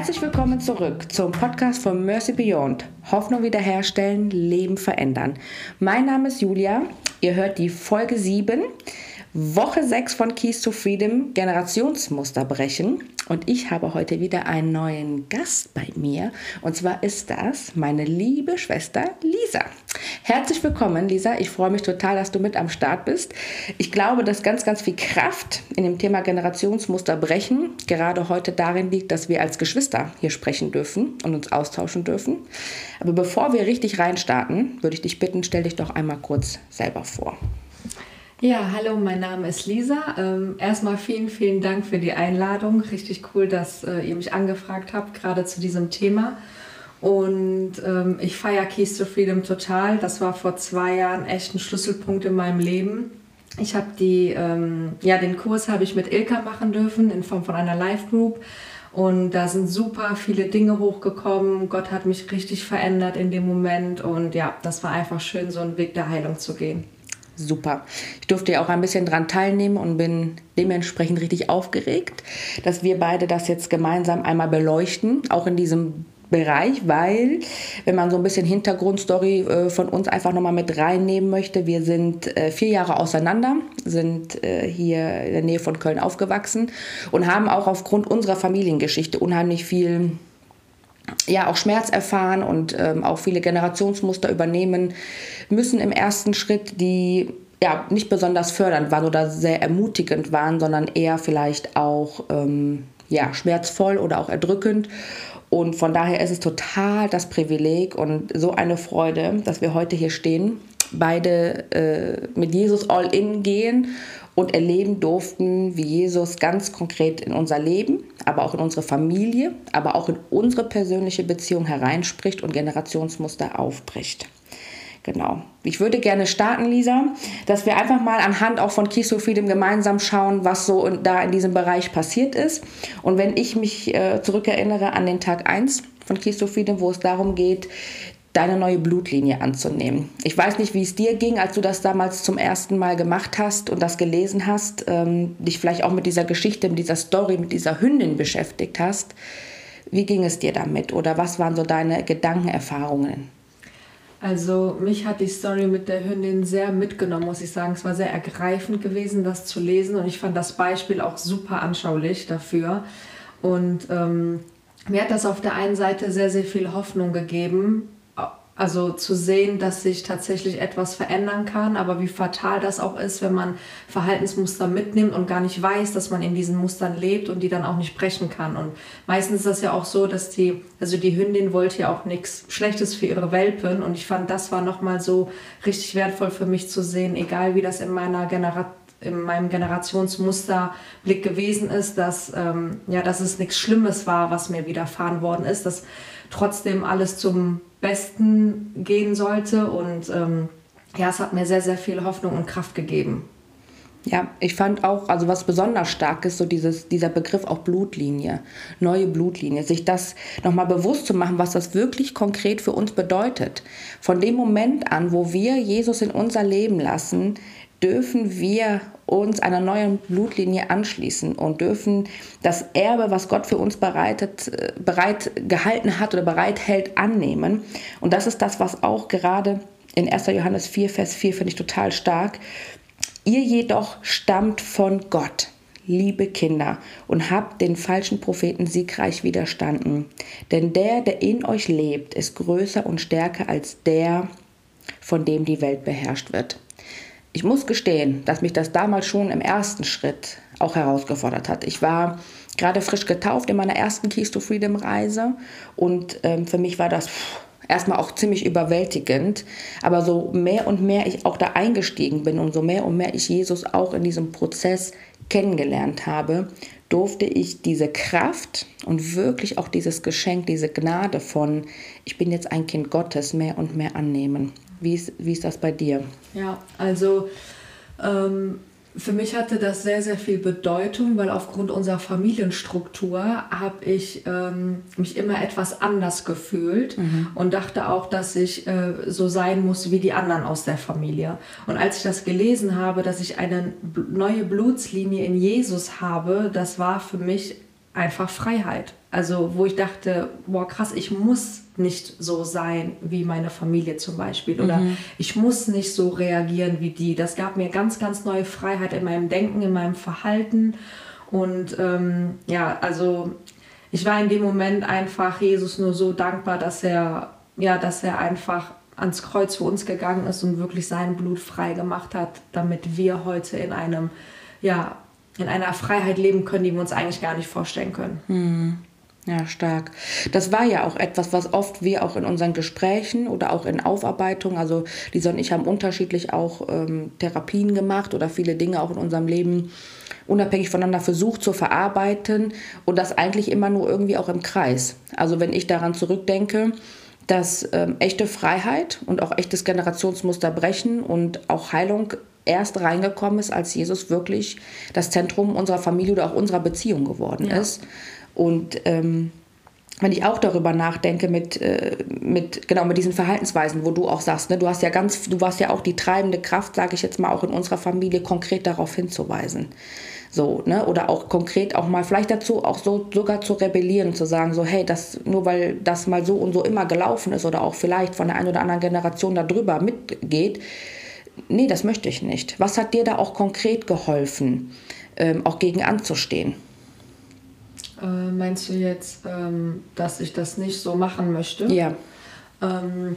Herzlich willkommen zurück zum Podcast von Mercy Beyond. Hoffnung wiederherstellen, Leben verändern. Mein Name ist Julia. Ihr hört die Folge 7 Woche 6 von Keys to Freedom, Generationsmuster brechen. Und ich habe heute wieder einen neuen Gast bei mir. Und zwar ist das meine liebe Schwester Lisa. Herzlich willkommen, Lisa. Ich freue mich total, dass du mit am Start bist. Ich glaube, dass ganz, ganz viel Kraft in dem Thema Generationsmuster brechen gerade heute darin liegt, dass wir als Geschwister hier sprechen dürfen und uns austauschen dürfen. Aber bevor wir richtig reinstarten, würde ich dich bitten, stell dich doch einmal kurz selber vor. Ja, hallo, mein Name ist Lisa. Ähm, erstmal vielen, vielen Dank für die Einladung. Richtig cool, dass äh, ihr mich angefragt habt, gerade zu diesem Thema. Und ähm, ich feiere Keys to Freedom total. Das war vor zwei Jahren echt ein Schlüsselpunkt in meinem Leben. Ich habe die, ähm, ja, den Kurs habe ich mit Ilka machen dürfen in Form von einer Live Group. Und da sind super viele Dinge hochgekommen. Gott hat mich richtig verändert in dem Moment. Und ja, das war einfach schön, so einen Weg der Heilung zu gehen super. Ich durfte ja auch ein bisschen daran teilnehmen und bin dementsprechend richtig aufgeregt, dass wir beide das jetzt gemeinsam einmal beleuchten, auch in diesem Bereich, weil, wenn man so ein bisschen Hintergrundstory äh, von uns einfach nochmal mit reinnehmen möchte, wir sind äh, vier Jahre auseinander, sind äh, hier in der Nähe von Köln aufgewachsen und haben auch aufgrund unserer Familiengeschichte unheimlich viel ja auch Schmerz erfahren und ähm, auch viele Generationsmuster übernehmen müssen im ersten Schritt, die ja nicht besonders fördernd waren oder sehr ermutigend waren, sondern eher vielleicht auch ähm, ja, schmerzvoll oder auch erdrückend. Und von daher ist es total das Privileg und so eine Freude, dass wir heute hier stehen, beide äh, mit Jesus all in gehen und erleben durften, wie Jesus ganz konkret in unser Leben, aber auch in unsere Familie, aber auch in unsere persönliche Beziehung hereinspricht und Generationsmuster aufbricht. Genau. Ich würde gerne starten, Lisa, dass wir einfach mal anhand auch von Keys Freedom gemeinsam schauen, was so in, da in diesem Bereich passiert ist. Und wenn ich mich äh, zurückerinnere an den Tag 1 von Keys Freedom, wo es darum geht, deine neue Blutlinie anzunehmen. Ich weiß nicht, wie es dir ging, als du das damals zum ersten Mal gemacht hast und das gelesen hast, ähm, dich vielleicht auch mit dieser Geschichte, mit dieser Story, mit dieser Hündin beschäftigt hast. Wie ging es dir damit oder was waren so deine Gedankenerfahrungen? Also mich hat die Story mit der Hündin sehr mitgenommen, muss ich sagen. Es war sehr ergreifend gewesen, das zu lesen und ich fand das Beispiel auch super anschaulich dafür. Und ähm, mir hat das auf der einen Seite sehr, sehr viel Hoffnung gegeben, also zu sehen, dass sich tatsächlich etwas verändern kann, aber wie fatal das auch ist, wenn man Verhaltensmuster mitnimmt und gar nicht weiß, dass man in diesen Mustern lebt und die dann auch nicht brechen kann. Und meistens ist das ja auch so, dass die, also die Hündin wollte ja auch nichts Schlechtes für ihre Welpen und ich fand, das war nochmal so richtig wertvoll für mich zu sehen, egal wie das in meiner Generation in meinem Generationsmusterblick gewesen ist, dass, ähm, ja, dass es nichts Schlimmes war, was mir widerfahren worden ist, dass trotzdem alles zum Besten gehen sollte. Und ähm, ja, es hat mir sehr, sehr viel Hoffnung und Kraft gegeben. Ja, ich fand auch, also was besonders stark ist, so dieses, dieser Begriff auch Blutlinie, neue Blutlinie, sich das nochmal bewusst zu machen, was das wirklich konkret für uns bedeutet. Von dem Moment an, wo wir Jesus in unser Leben lassen, dürfen wir uns einer neuen Blutlinie anschließen und dürfen das Erbe, was Gott für uns bereitet, äh, bereit gehalten hat oder bereithält, annehmen. Und das ist das, was auch gerade in 1. Johannes 4, Vers 4 finde ich total stark. Ihr jedoch stammt von Gott, liebe Kinder, und habt den falschen Propheten siegreich widerstanden. Denn der, der in euch lebt, ist größer und stärker als der, von dem die Welt beherrscht wird ich muss gestehen, dass mich das damals schon im ersten Schritt auch herausgefordert hat. Ich war gerade frisch getauft in meiner ersten Keys to Freedom Reise und ähm, für mich war das pff, erstmal auch ziemlich überwältigend. Aber so mehr und mehr ich auch da eingestiegen bin und so mehr und mehr ich Jesus auch in diesem Prozess kennengelernt habe, durfte ich diese Kraft und wirklich auch dieses Geschenk, diese Gnade von, ich bin jetzt ein Kind Gottes, mehr und mehr annehmen. Wie ist, wie ist das bei dir? Ja, also ähm, für mich hatte das sehr, sehr viel Bedeutung, weil aufgrund unserer Familienstruktur habe ich ähm, mich immer etwas anders gefühlt mhm. und dachte auch, dass ich äh, so sein muss wie die anderen aus der Familie. Und als ich das gelesen habe, dass ich eine neue Blutslinie in Jesus habe, das war für mich einfach Freiheit. Also wo ich dachte, boah krass, ich muss nicht so sein wie meine Familie zum Beispiel oder mhm. ich muss nicht so reagieren wie die. Das gab mir ganz, ganz neue Freiheit in meinem Denken, in meinem Verhalten und ähm, ja, also ich war in dem Moment einfach Jesus nur so dankbar, dass er ja, dass er einfach ans Kreuz für uns gegangen ist und wirklich sein Blut frei gemacht hat, damit wir heute in einem ja in einer Freiheit leben können, die wir uns eigentlich gar nicht vorstellen können. Mhm. Ja, stark. Das war ja auch etwas, was oft wir auch in unseren Gesprächen oder auch in Aufarbeitung, also Lisa und ich haben unterschiedlich auch ähm, Therapien gemacht oder viele Dinge auch in unserem Leben unabhängig voneinander versucht zu verarbeiten und das eigentlich immer nur irgendwie auch im Kreis. Also wenn ich daran zurückdenke, dass ähm, echte Freiheit und auch echtes Generationsmuster brechen und auch Heilung erst reingekommen ist, als Jesus wirklich das Zentrum unserer Familie oder auch unserer Beziehung geworden ja. ist. Und ähm, wenn ich auch darüber nachdenke mit, äh, mit, genau, mit diesen Verhaltensweisen, wo du auch sagst, ne, du hast ja ganz, du warst ja auch die treibende Kraft, sage ich jetzt mal, auch in unserer Familie konkret darauf hinzuweisen. So, ne? Oder auch konkret auch mal vielleicht dazu auch so sogar zu rebellieren, zu sagen, so, hey, das, nur weil das mal so und so immer gelaufen ist oder auch vielleicht von der einen oder anderen Generation darüber mitgeht, nee, das möchte ich nicht. Was hat dir da auch konkret geholfen, ähm, auch gegen anzustehen? Äh, meinst du jetzt, ähm, dass ich das nicht so machen möchte? Ja. Ähm,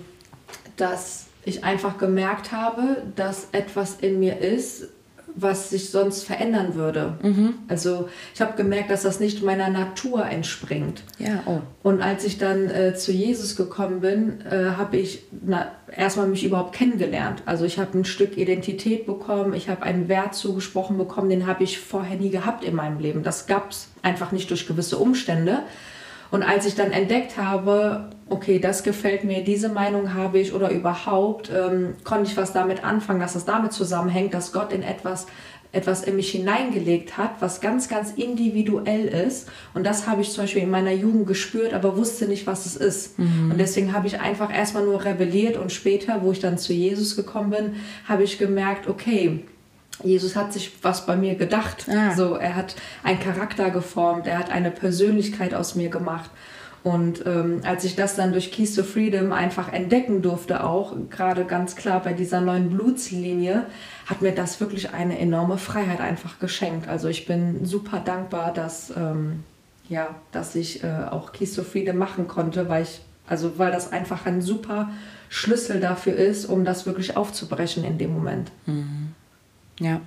dass ich einfach gemerkt habe, dass etwas in mir ist, was sich sonst verändern würde. Mhm. Also ich habe gemerkt, dass das nicht meiner Natur entspringt. Ja, oh. Und als ich dann äh, zu Jesus gekommen bin, äh, habe ich na, erstmal mich überhaupt kennengelernt. Also ich habe ein Stück Identität bekommen, ich habe einen Wert zugesprochen bekommen, den habe ich vorher nie gehabt in meinem Leben. Das gab es einfach nicht durch gewisse Umstände. Und als ich dann entdeckt habe, okay, das gefällt mir, diese Meinung habe ich oder überhaupt, ähm, konnte ich was damit anfangen, dass das damit zusammenhängt, dass Gott in etwas etwas in mich hineingelegt hat, was ganz, ganz individuell ist. Und das habe ich zum Beispiel in meiner Jugend gespürt, aber wusste nicht, was es ist. Mhm. Und deswegen habe ich einfach erstmal nur rebelliert und später, wo ich dann zu Jesus gekommen bin, habe ich gemerkt, okay, Jesus hat sich was bei mir gedacht. Ah. So, er hat einen Charakter geformt, er hat eine Persönlichkeit aus mir gemacht. Und ähm, als ich das dann durch Keys to Freedom einfach entdecken durfte, auch gerade ganz klar bei dieser neuen Blutslinie, hat mir das wirklich eine enorme Freiheit einfach geschenkt. Also ich bin super dankbar, dass, ähm, ja, dass ich äh, auch Keys to Freedom machen konnte, weil ich, also weil das einfach ein super Schlüssel dafür ist, um das wirklich aufzubrechen in dem Moment. Mhm. Ja,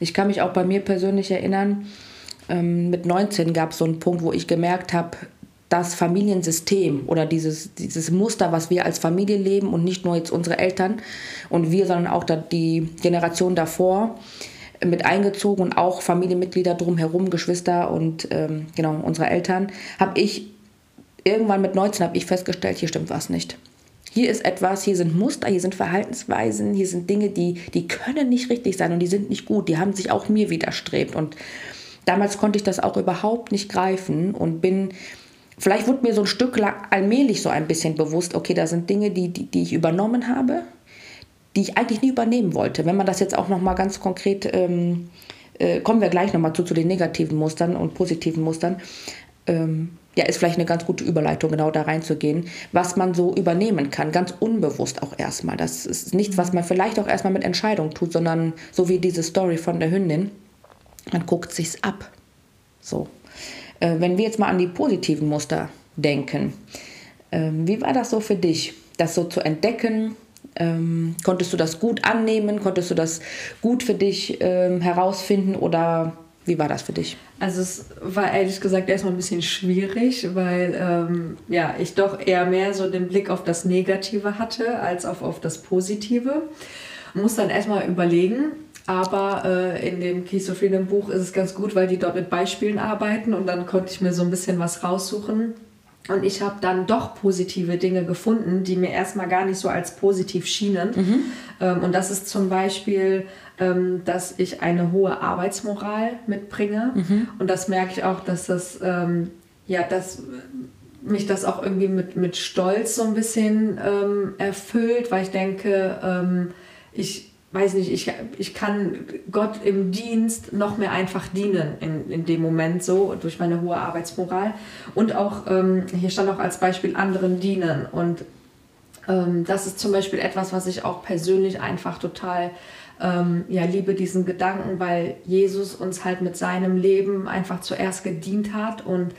ich kann mich auch bei mir persönlich erinnern, ähm, mit 19 gab es so einen Punkt, wo ich gemerkt habe, das Familiensystem oder dieses, dieses Muster, was wir als Familie leben und nicht nur jetzt unsere Eltern und wir, sondern auch die Generation davor mit eingezogen und auch Familienmitglieder drumherum, Geschwister und ähm, genau unsere Eltern, habe ich irgendwann mit 19 habe ich festgestellt, hier stimmt was nicht. Hier ist etwas, hier sind Muster, hier sind Verhaltensweisen, hier sind Dinge, die, die können nicht richtig sein und die sind nicht gut. Die haben sich auch mir widerstrebt. Und damals konnte ich das auch überhaupt nicht greifen und bin, vielleicht wurde mir so ein Stück lang allmählich so ein bisschen bewusst, okay, da sind Dinge, die, die, die ich übernommen habe, die ich eigentlich nie übernehmen wollte. Wenn man das jetzt auch nochmal ganz konkret, ähm, äh, kommen wir gleich nochmal zu, zu den negativen Mustern und positiven Mustern. Ähm, ja, ist vielleicht eine ganz gute Überleitung, genau da reinzugehen, was man so übernehmen kann, ganz unbewusst auch erstmal. Das ist nichts, was man vielleicht auch erstmal mit Entscheidung tut, sondern so wie diese Story von der Hündin, man guckt sich's ab. So. Äh, wenn wir jetzt mal an die positiven Muster denken, äh, wie war das so für dich, das so zu entdecken? Ähm, konntest du das gut annehmen? Konntest du das gut für dich ähm, herausfinden oder wie war das für dich? Also es war ehrlich gesagt erstmal ein bisschen schwierig, weil ähm, ja, ich doch eher mehr so den Blick auf das Negative hatte als auf, auf das Positive. Muss dann erstmal überlegen, aber äh, in dem Keys of Freedom Buch ist es ganz gut, weil die dort mit Beispielen arbeiten und dann konnte ich mir so ein bisschen was raussuchen. Und ich habe dann doch positive Dinge gefunden, die mir erstmal gar nicht so als positiv schienen. Mhm. Ähm, und das ist zum Beispiel ähm, dass ich eine hohe Arbeitsmoral mitbringe. Mhm. Und das merke ich auch, dass das, ähm, ja, dass mich das auch irgendwie mit, mit Stolz so ein bisschen ähm, erfüllt, weil ich denke, ähm, ich weiß nicht, ich, ich kann Gott im Dienst noch mehr einfach dienen in, in dem Moment so, durch meine hohe Arbeitsmoral. Und auch, ähm, hier stand auch als Beispiel, anderen dienen. Und ähm, das ist zum Beispiel etwas, was ich auch persönlich einfach total ähm, ja, liebe, diesen Gedanken, weil Jesus uns halt mit seinem Leben einfach zuerst gedient hat. Und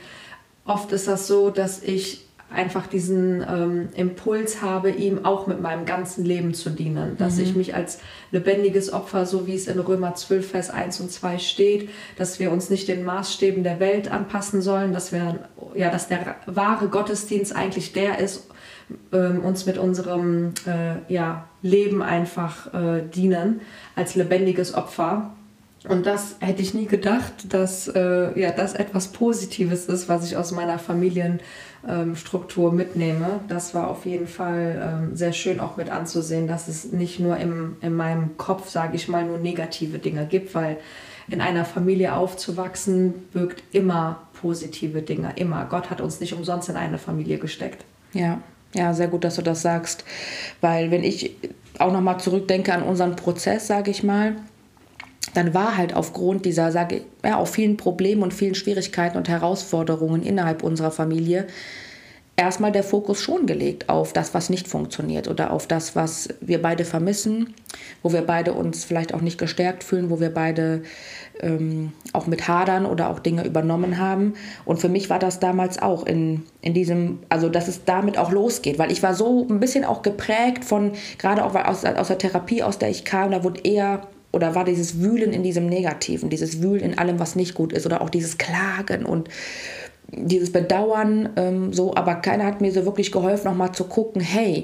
oft ist das so, dass ich einfach diesen ähm, Impuls habe, ihm auch mit meinem ganzen Leben zu dienen. Dass mhm. ich mich als lebendiges Opfer, so wie es in Römer 12, Vers 1 und 2 steht, dass wir uns nicht den Maßstäben der Welt anpassen sollen, dass wir, ja, dass der wahre Gottesdienst eigentlich der ist, ähm, uns mit unserem äh, ja, Leben einfach äh, dienen als lebendiges Opfer. Und das hätte ich nie gedacht, dass äh, ja, das etwas Positives ist, was ich aus meiner Familienstruktur ähm, mitnehme. Das war auf jeden Fall ähm, sehr schön auch mit anzusehen, dass es nicht nur im, in meinem Kopf, sage ich mal, nur negative Dinge gibt, weil in einer Familie aufzuwachsen birgt immer positive Dinge, immer. Gott hat uns nicht umsonst in eine Familie gesteckt. Ja, ja, sehr gut, dass du das sagst, weil wenn ich auch noch mal zurückdenke an unseren Prozess, sage ich mal, dann war halt aufgrund dieser, sage ich, ja, auch vielen Problemen und vielen Schwierigkeiten und Herausforderungen innerhalb unserer Familie erstmal der Fokus schon gelegt auf das, was nicht funktioniert oder auf das, was wir beide vermissen, wo wir beide uns vielleicht auch nicht gestärkt fühlen, wo wir beide ähm, auch mit hadern oder auch Dinge übernommen haben. Und für mich war das damals auch in, in diesem, also dass es damit auch losgeht, weil ich war so ein bisschen auch geprägt von, gerade auch aus, aus der Therapie, aus der ich kam, da wurde eher oder war dieses Wühlen in diesem Negativen, dieses Wühlen in allem, was nicht gut ist oder auch dieses Klagen und dieses Bedauern, ähm, so, aber keiner hat mir so wirklich geholfen, nochmal zu gucken, hey,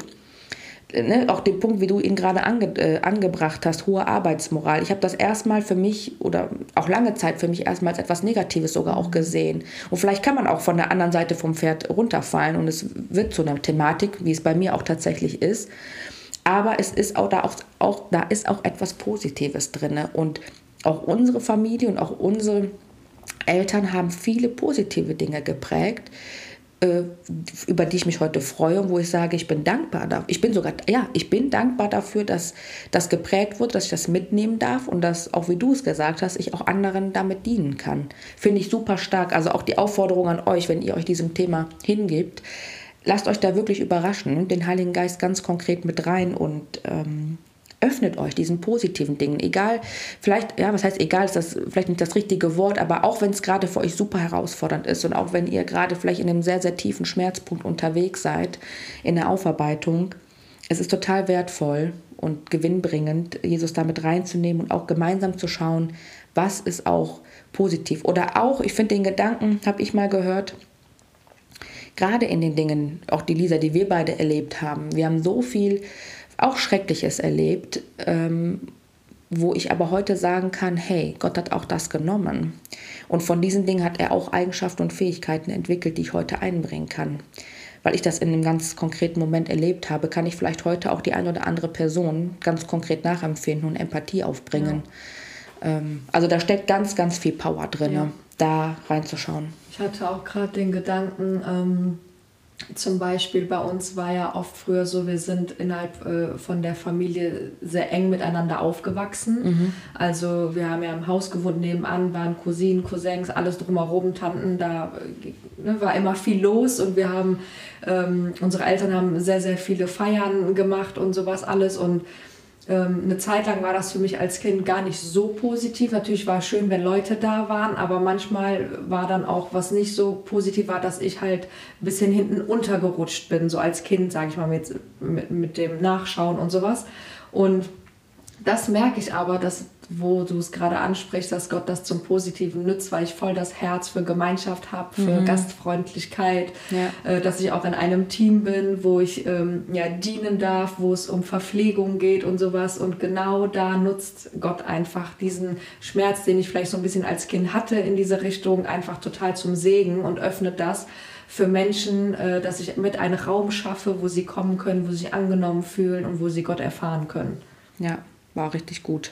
ne, auch den Punkt, wie du ihn gerade ange, äh, angebracht hast, hohe Arbeitsmoral. Ich habe das erstmal für mich oder auch lange Zeit für mich erstmal als etwas Negatives sogar auch gesehen. Und vielleicht kann man auch von der anderen Seite vom Pferd runterfallen und es wird zu einer Thematik, wie es bei mir auch tatsächlich ist. Aber es ist auch da auch, auch da ist auch etwas Positives drin und auch unsere Familie und auch unsere Eltern haben viele positive Dinge geprägt, äh, über die ich mich heute freue und wo ich sage, ich bin dankbar dafür. Ich bin sogar, ja, ich bin dankbar dafür, dass das geprägt wird, dass ich das mitnehmen darf und dass, auch wie du es gesagt hast, ich auch anderen damit dienen kann. Finde ich super stark. Also auch die Aufforderung an euch, wenn ihr euch diesem Thema hingibt, lasst euch da wirklich überraschen, den Heiligen Geist ganz konkret mit rein und ähm, öffnet euch diesen positiven Dingen. Egal, vielleicht, ja, was heißt egal, ist das vielleicht nicht das richtige Wort, aber auch wenn es gerade für euch super herausfordernd ist und auch wenn ihr gerade vielleicht in einem sehr, sehr tiefen Schmerzpunkt unterwegs seid in der Aufarbeitung, es ist total wertvoll und gewinnbringend, Jesus damit reinzunehmen und auch gemeinsam zu schauen, was ist auch positiv. Oder auch, ich finde den Gedanken, habe ich mal gehört, gerade in den Dingen, auch die Lisa, die wir beide erlebt haben, wir haben so viel auch Schreckliches erlebt, ähm, wo ich aber heute sagen kann, hey, Gott hat auch das genommen. Und von diesen Dingen hat er auch Eigenschaften und Fähigkeiten entwickelt, die ich heute einbringen kann. Weil ich das in einem ganz konkreten Moment erlebt habe, kann ich vielleicht heute auch die eine oder andere Person ganz konkret nachempfinden und Empathie aufbringen. Ja. Ähm, also da steckt ganz, ganz viel Power drin, ja. Da reinzuschauen. Ich hatte auch gerade den Gedanken, ähm zum Beispiel bei uns war ja oft früher so, wir sind innerhalb äh, von der Familie sehr eng miteinander aufgewachsen. Mhm. Also wir haben ja im Haus gewohnt, nebenan waren Cousinen, Cousins, alles drumherum, Tanten, da ne, war immer viel los und wir haben, ähm, unsere Eltern haben sehr, sehr viele Feiern gemacht und sowas alles und ähm, eine Zeit lang war das für mich als Kind gar nicht so positiv. Natürlich war es schön, wenn Leute da waren, aber manchmal war dann auch, was nicht so positiv war, dass ich halt ein bisschen hinten untergerutscht bin, so als Kind, sage ich mal, mit, mit, mit dem Nachschauen und sowas. Und das merke ich aber, dass wo du es gerade ansprichst, dass Gott das zum Positiven nützt, weil ich voll das Herz für Gemeinschaft habe, für mhm. Gastfreundlichkeit, ja. äh, dass ich auch in einem Team bin, wo ich ähm, ja, dienen darf, wo es um Verpflegung geht und sowas. Und genau da nutzt Gott einfach diesen Schmerz, den ich vielleicht so ein bisschen als Kind hatte, in diese Richtung einfach total zum Segen und öffnet das für Menschen, äh, dass ich mit einen Raum schaffe, wo sie kommen können, wo sie sich angenommen fühlen und wo sie Gott erfahren können. Ja, war richtig gut.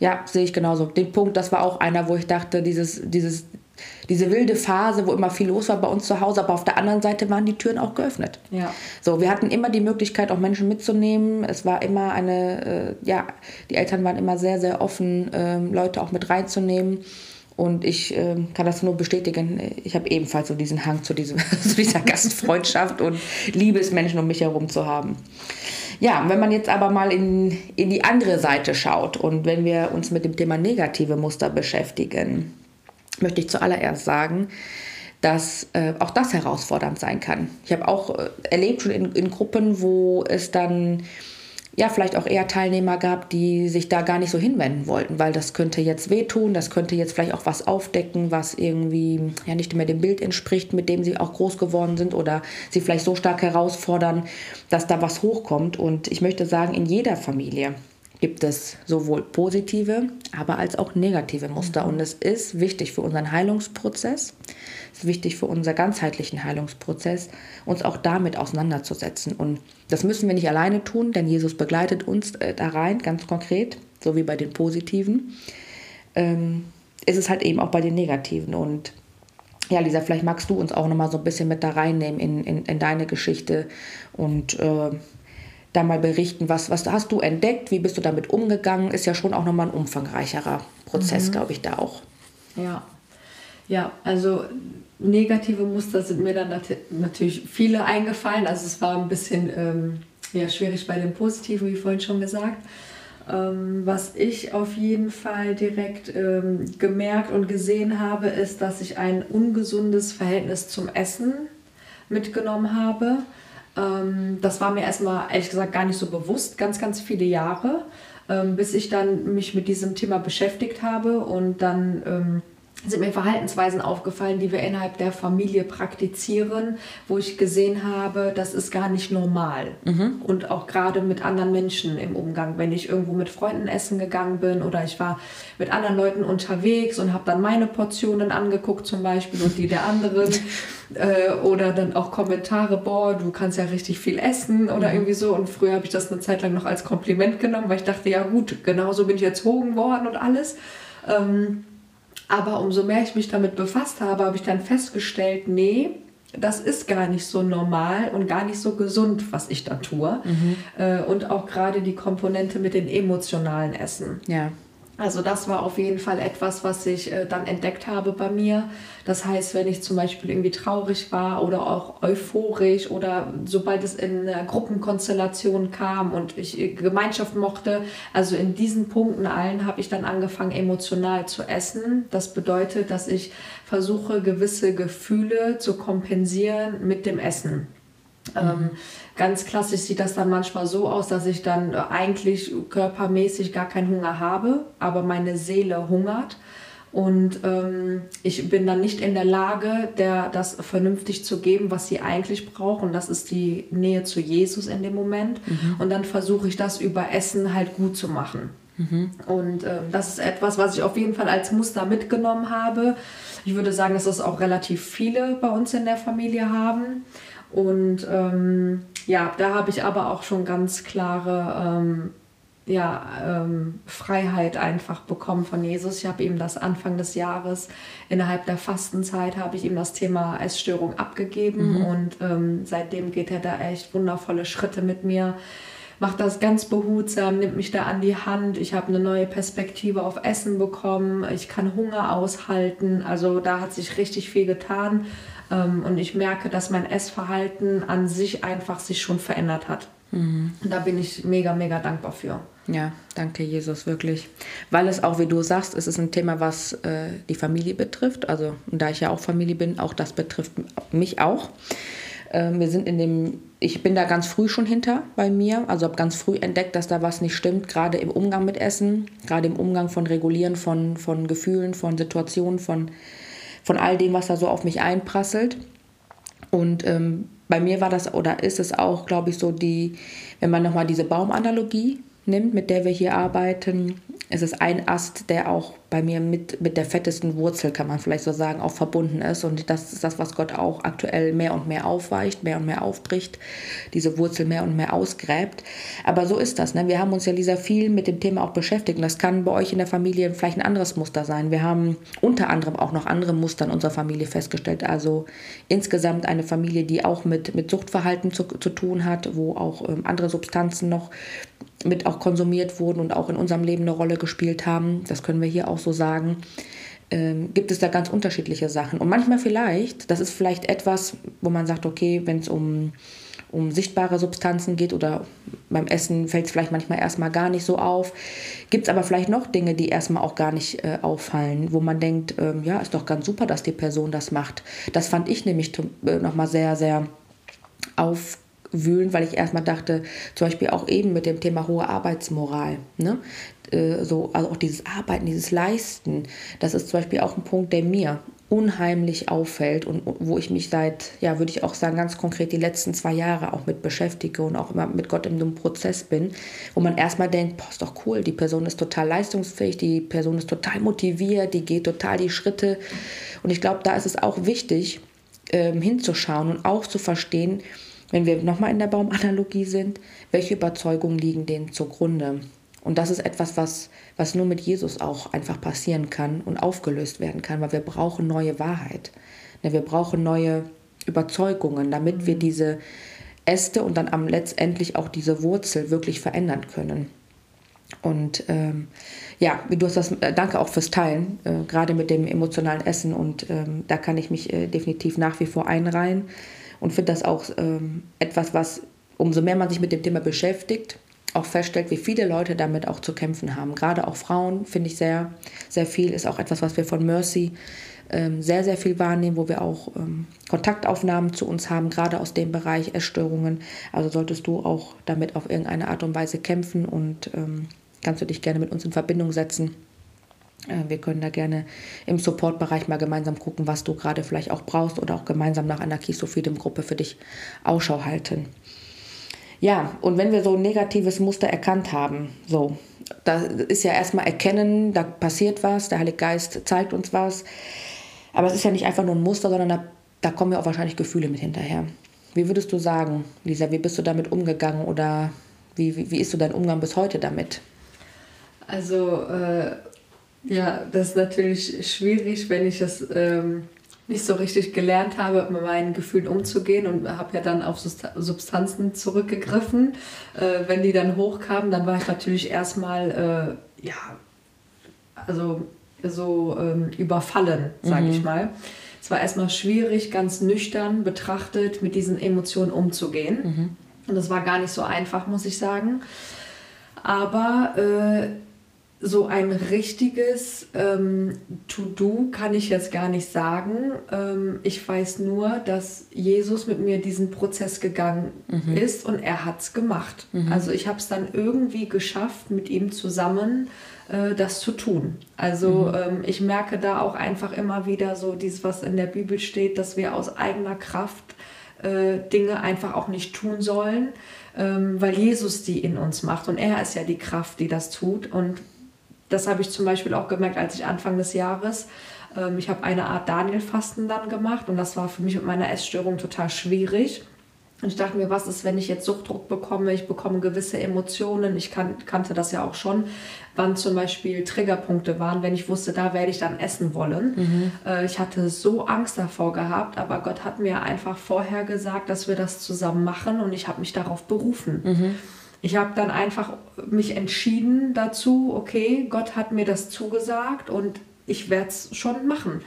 Ja, sehe ich genauso. Den Punkt, das war auch einer, wo ich dachte, dieses, dieses diese wilde Phase, wo immer viel los war bei uns zu Hause, aber auf der anderen Seite waren die Türen auch geöffnet. Ja. So, wir hatten immer die Möglichkeit, auch Menschen mitzunehmen. Es war immer eine, äh, ja, die Eltern waren immer sehr, sehr offen, äh, Leute auch mit reinzunehmen. Und ich äh, kann das nur bestätigen. Ich habe ebenfalls so diesen Hang zu, diesem, zu dieser Gastfreundschaft und Liebesmenschen um mich herum zu haben. Ja, wenn man jetzt aber mal in, in die andere Seite schaut und wenn wir uns mit dem Thema negative Muster beschäftigen, möchte ich zuallererst sagen, dass äh, auch das herausfordernd sein kann. Ich habe auch äh, erlebt schon in, in Gruppen, wo es dann ja, vielleicht auch eher Teilnehmer gab, die sich da gar nicht so hinwenden wollten, weil das könnte jetzt wehtun, das könnte jetzt vielleicht auch was aufdecken, was irgendwie ja nicht mehr dem Bild entspricht, mit dem sie auch groß geworden sind oder sie vielleicht so stark herausfordern, dass da was hochkommt. Und ich möchte sagen, in jeder Familie gibt es sowohl positive, aber als auch negative Muster. Und es ist wichtig für unseren Heilungsprozess, es ist wichtig für unseren ganzheitlichen Heilungsprozess, uns auch damit auseinanderzusetzen. Und das müssen wir nicht alleine tun, denn Jesus begleitet uns äh, da rein, ganz konkret, so wie bei den positiven. Ähm, ist es halt eben auch bei den negativen. Und ja, Lisa, vielleicht magst du uns auch nochmal so ein bisschen mit da reinnehmen in, in, in deine Geschichte und äh, da mal berichten, was, was hast du entdeckt, wie bist du damit umgegangen, ist ja schon auch nochmal ein umfangreicherer Prozess, mhm. glaube ich, da auch. Ja, ja, also negative Muster sind mir dann nat natürlich viele eingefallen. Also es war ein bisschen ähm, ja, schwierig bei den positiven, wie vorhin schon gesagt. Ähm, was ich auf jeden Fall direkt ähm, gemerkt und gesehen habe, ist, dass ich ein ungesundes Verhältnis zum Essen mitgenommen habe. Ähm, das war mir erstmal ehrlich gesagt gar nicht so bewusst, ganz, ganz viele Jahre, ähm, bis ich dann mich mit diesem Thema beschäftigt habe und dann ähm, sind mir Verhaltensweisen aufgefallen, die wir innerhalb der Familie praktizieren, wo ich gesehen habe, das ist gar nicht normal. Mhm. Und auch gerade mit anderen Menschen im Umgang. Wenn ich irgendwo mit Freunden essen gegangen bin oder ich war mit anderen Leuten unterwegs und habe dann meine Portionen angeguckt zum Beispiel und die der anderen. äh, oder dann auch Kommentare, boah, du kannst ja richtig viel essen oder mhm. irgendwie so. Und früher habe ich das eine Zeit lang noch als Kompliment genommen, weil ich dachte, ja gut, genauso bin ich erzogen worden und alles. Ähm, aber umso mehr ich mich damit befasst habe, habe ich dann festgestellt, nee, das ist gar nicht so normal und gar nicht so gesund, was ich da tue. Mhm. Äh, und auch gerade die Komponente mit den emotionalen Essen. Ja. Also das war auf jeden Fall etwas, was ich äh, dann entdeckt habe bei mir. Das heißt, wenn ich zum Beispiel irgendwie traurig war oder auch euphorisch oder sobald es in eine Gruppenkonstellation kam und ich äh, Gemeinschaft mochte, also in diesen Punkten allen habe ich dann angefangen emotional zu essen. Das bedeutet, dass ich versuche, gewisse Gefühle zu kompensieren mit dem Essen. Mhm. Ähm, ganz klassisch sieht das dann manchmal so aus, dass ich dann eigentlich körpermäßig gar keinen Hunger habe, aber meine Seele hungert. Und ähm, ich bin dann nicht in der Lage, der, das vernünftig zu geben, was sie eigentlich brauchen. Das ist die Nähe zu Jesus in dem Moment. Mhm. Und dann versuche ich das über Essen halt gut zu machen. Mhm. Und äh, das ist etwas, was ich auf jeden Fall als Muster mitgenommen habe. Ich würde sagen, dass das auch relativ viele bei uns in der Familie haben. Und ähm, ja, da habe ich aber auch schon ganz klare ähm, ja, ähm, Freiheit einfach bekommen von Jesus. Ich habe ihm das Anfang des Jahres, innerhalb der Fastenzeit, habe ich ihm das Thema Essstörung abgegeben mhm. und ähm, seitdem geht er da echt wundervolle Schritte mit mir. Macht das ganz behutsam, nimmt mich da an die Hand. Ich habe eine neue Perspektive auf Essen bekommen. Ich kann Hunger aushalten. Also da hat sich richtig viel getan. Ähm, und ich merke, dass mein Essverhalten an sich einfach sich schon verändert hat. Mhm. Und da bin ich mega, mega dankbar für. Ja, danke Jesus, wirklich. Weil es auch, wie du sagst, es ist ein Thema, was äh, die Familie betrifft. Also, da ich ja auch Familie bin, auch das betrifft mich auch. Ähm, wir sind in dem, ich bin da ganz früh schon hinter bei mir, also habe ganz früh entdeckt, dass da was nicht stimmt, gerade im Umgang mit Essen, gerade im Umgang von Regulieren von, von Gefühlen, von Situationen, von von all dem, was da so auf mich einprasselt. Und ähm, bei mir war das oder ist es auch, glaube ich, so die, wenn man nochmal diese Baumanalogie nimmt, mit der wir hier arbeiten, es ist ein Ast, der auch bei mir mit, mit der fettesten Wurzel, kann man vielleicht so sagen, auch verbunden ist. Und das ist das, was Gott auch aktuell mehr und mehr aufweicht, mehr und mehr aufbricht, diese Wurzel mehr und mehr ausgräbt. Aber so ist das. Ne? Wir haben uns ja, Lisa, viel mit dem Thema auch beschäftigt. Und das kann bei euch in der Familie vielleicht ein anderes Muster sein. Wir haben unter anderem auch noch andere Muster in unserer Familie festgestellt. Also insgesamt eine Familie, die auch mit, mit Suchtverhalten zu, zu tun hat, wo auch ähm, andere Substanzen noch mit auch konsumiert wurden und auch in unserem Leben eine Rolle gespielt haben. Das können wir hier auch so sagen. Ähm, gibt es da ganz unterschiedliche Sachen. Und manchmal vielleicht, das ist vielleicht etwas, wo man sagt, okay, wenn es um, um sichtbare Substanzen geht oder beim Essen fällt es vielleicht manchmal erstmal gar nicht so auf. Gibt es aber vielleicht noch Dinge, die erstmal auch gar nicht äh, auffallen, wo man denkt, ähm, ja, ist doch ganz super, dass die Person das macht. Das fand ich nämlich äh, nochmal sehr, sehr auf wühlen, weil ich erstmal dachte, zum Beispiel auch eben mit dem Thema hohe Arbeitsmoral, ne? Äh, so, also auch dieses Arbeiten, dieses Leisten, das ist zum Beispiel auch ein Punkt, der mir unheimlich auffällt und wo ich mich seit, ja, würde ich auch sagen, ganz konkret die letzten zwei Jahre auch mit beschäftige und auch immer mit Gott in einem Prozess bin, wo man erstmal denkt, boah, ist doch cool, die Person ist total leistungsfähig, die Person ist total motiviert, die geht total die Schritte. Und ich glaube, da ist es auch wichtig, ähm, hinzuschauen und auch zu verstehen, wenn wir nochmal in der Baumanalogie sind, welche Überzeugungen liegen denen zugrunde? Und das ist etwas, was, was nur mit Jesus auch einfach passieren kann und aufgelöst werden kann, weil wir brauchen neue Wahrheit. Ne, wir brauchen neue Überzeugungen, damit wir diese Äste und dann am letztendlich auch diese Wurzel wirklich verändern können. Und ähm, ja, du hast das, äh, danke auch fürs Teilen, äh, gerade mit dem emotionalen Essen. Und ähm, da kann ich mich äh, definitiv nach wie vor einreihen und finde das auch ähm, etwas, was umso mehr man sich mit dem Thema beschäftigt, auch feststellt, wie viele Leute damit auch zu kämpfen haben. Gerade auch Frauen finde ich sehr, sehr viel, ist auch etwas, was wir von Mercy ähm, sehr, sehr viel wahrnehmen, wo wir auch ähm, Kontaktaufnahmen zu uns haben, gerade aus dem Bereich Essstörungen. Also solltest du auch damit auf irgendeine Art und Weise kämpfen und ähm, kannst du dich gerne mit uns in Verbindung setzen. Äh, wir können da gerne im Support-Bereich mal gemeinsam gucken, was du gerade vielleicht auch brauchst oder auch gemeinsam nach einer Kisofidem-Gruppe für dich Ausschau halten. Ja, und wenn wir so ein negatives Muster erkannt haben, so, da ist ja erstmal erkennen, da passiert was, der Heilige Geist zeigt uns was. Aber es ist ja nicht einfach nur ein Muster, sondern da, da kommen ja auch wahrscheinlich Gefühle mit hinterher. Wie würdest du sagen, Lisa, wie bist du damit umgegangen oder wie, wie, wie ist so dein Umgang bis heute damit? Also äh, ja, das ist natürlich schwierig, wenn ich es ähm, nicht so richtig gelernt habe, mit meinen Gefühlen umzugehen und habe ja dann auf Substanzen zurückgegriffen. Äh, wenn die dann hochkamen, dann war ich natürlich erstmal, äh, ja, also so ähm, überfallen, sage mhm. ich mal. Es war erstmal schwierig, ganz nüchtern betrachtet, mit diesen Emotionen umzugehen. Mhm. Und das war gar nicht so einfach, muss ich sagen. Aber äh, so ein richtiges ähm, To-Do kann ich jetzt gar nicht sagen. Ähm, ich weiß nur, dass Jesus mit mir diesen Prozess gegangen mhm. ist und er hat es gemacht. Mhm. Also ich habe es dann irgendwie geschafft, mit ihm zusammen äh, das zu tun. Also mhm. ähm, ich merke da auch einfach immer wieder so dieses, was in der Bibel steht, dass wir aus eigener Kraft äh, Dinge einfach auch nicht tun sollen ähm, weil Jesus die in uns macht und er ist ja die Kraft, die das tut. Und das habe ich zum Beispiel auch gemerkt, als ich Anfang des Jahres, ähm, ich habe eine Art Daniel-Fasten dann gemacht und das war für mich mit meiner Essstörung total schwierig. Und ich dachte mir, was ist, wenn ich jetzt Suchtdruck bekomme? Ich bekomme gewisse Emotionen. Ich kan kannte das ja auch schon, wann zum Beispiel Triggerpunkte waren, wenn ich wusste, da werde ich dann essen wollen. Mhm. Äh, ich hatte so Angst davor gehabt, aber Gott hat mir einfach vorher gesagt, dass wir das zusammen machen und ich habe mich darauf berufen. Mhm. Ich habe dann einfach mich entschieden dazu, okay, Gott hat mir das zugesagt und ich werde es schon machen.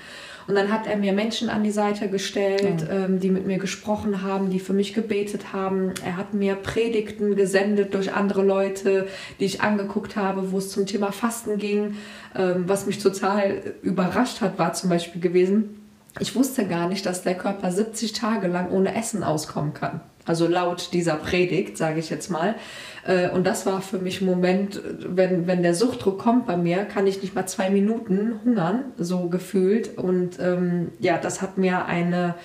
Und dann hat er mir Menschen an die Seite gestellt, ja. ähm, die mit mir gesprochen haben, die für mich gebetet haben. Er hat mir Predigten gesendet durch andere Leute, die ich angeguckt habe, wo es zum Thema Fasten ging. Ähm, was mich total überrascht hat, war zum Beispiel gewesen, ich wusste gar nicht, dass der Körper 70 Tage lang ohne Essen auskommen kann. Also laut dieser Predigt, sage ich jetzt mal. Äh, und das war für mich ein Moment, wenn, wenn der Suchtdruck kommt bei mir, kann ich nicht mal zwei Minuten hungern, so gefühlt. Und ähm, ja, das hat mir eine,